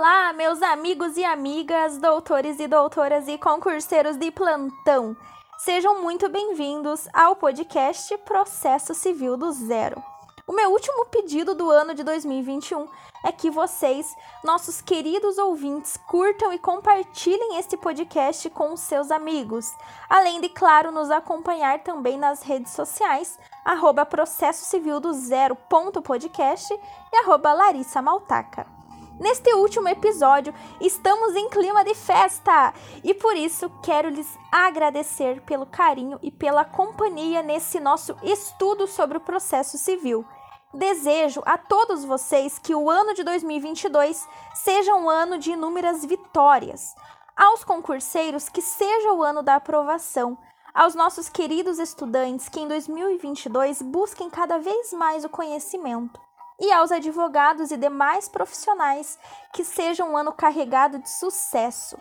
Olá, meus amigos e amigas, doutores e doutoras e concurseiros de plantão. Sejam muito bem-vindos ao podcast Processo Civil do Zero. O meu último pedido do ano de 2021 é que vocês, nossos queridos ouvintes, curtam e compartilhem este podcast com os seus amigos, além de, claro, nos acompanhar também nas redes sociais, arroba processo civil do zero ponto podcast e arroba Larissa Maltaca. Neste último episódio, estamos em clima de festa e por isso quero lhes agradecer pelo carinho e pela companhia nesse nosso estudo sobre o processo civil. Desejo a todos vocês que o ano de 2022 seja um ano de inúmeras vitórias. Aos concurseiros, que seja o ano da aprovação. Aos nossos queridos estudantes, que em 2022 busquem cada vez mais o conhecimento. E aos advogados e demais profissionais, que seja um ano carregado de sucesso.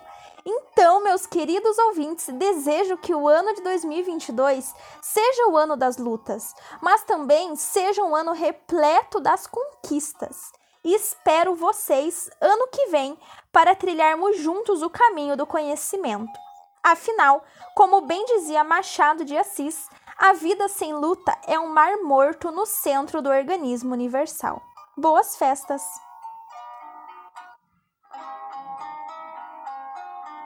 Então, meus queridos ouvintes, desejo que o ano de 2022 seja o ano das lutas, mas também seja um ano repleto das conquistas. E espero vocês ano que vem para trilharmos juntos o caminho do conhecimento. Afinal, como bem dizia Machado de Assis, a vida sem luta é um mar morto no centro do organismo universal. Boas festas!